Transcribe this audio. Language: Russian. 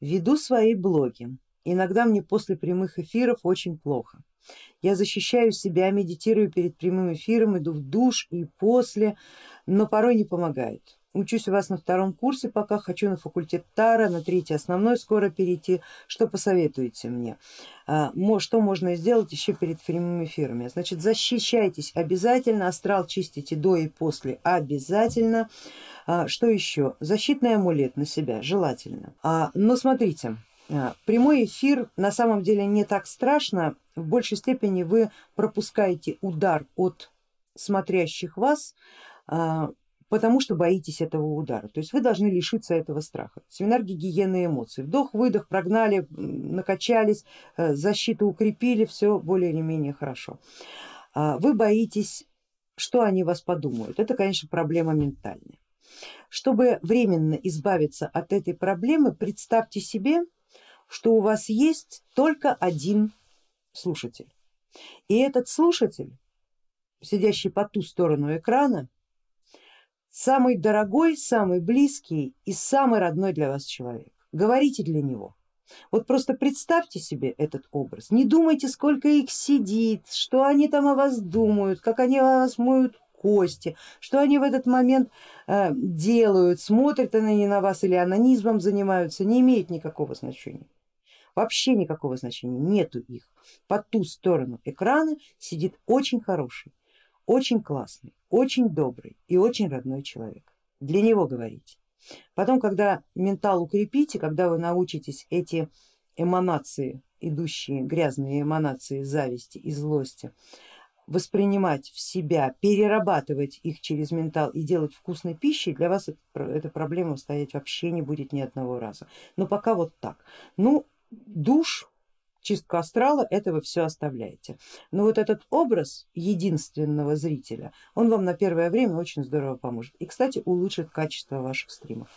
Веду свои блоги. Иногда мне после прямых эфиров очень плохо. Я защищаю себя, медитирую перед прямым эфиром, иду в душ и после, но порой не помогает. Учусь у вас на втором курсе, пока хочу на факультет Тара, на третий основной скоро перейти. Что посоветуете мне? А, что можно сделать еще перед прямыми эфирами? Значит, защищайтесь обязательно, астрал чистите до и после обязательно. А, что еще? Защитный амулет на себя желательно. А, но смотрите, прямой эфир на самом деле не так страшно, в большей степени вы пропускаете удар от смотрящих вас, потому что боитесь этого удара. То есть вы должны лишиться этого страха. Семинар гигиены эмоций. Вдох, выдох, прогнали, накачались, э, защиту укрепили, все более или менее хорошо. Вы боитесь, что они вас подумают. Это, конечно, проблема ментальная. Чтобы временно избавиться от этой проблемы, представьте себе, что у вас есть только один слушатель. И этот слушатель, сидящий по ту сторону экрана, самый дорогой, самый близкий и самый родной для вас человек. Говорите для него. Вот просто представьте себе этот образ, не думайте сколько их сидит, что они там о вас думают, как они о вас моют кости, что они в этот момент э, делают, смотрят они на вас или анонизмом занимаются, не имеет никакого значения. Вообще никакого значения нету их. По ту сторону экрана сидит очень хороший, очень классный, очень добрый и очень родной человек. Для него говорите. Потом, когда ментал укрепите, когда вы научитесь эти эманации, идущие грязные эманации зависти и злости, воспринимать в себя, перерабатывать их через ментал и делать вкусной пищей, для вас эта проблема стоять вообще не будет ни одного раза. Но пока вот так. Ну, душ, чистка астрала, это вы все оставляете. Но вот этот образ единственного зрителя, он вам на первое время очень здорово поможет и, кстати, улучшит качество ваших стримов.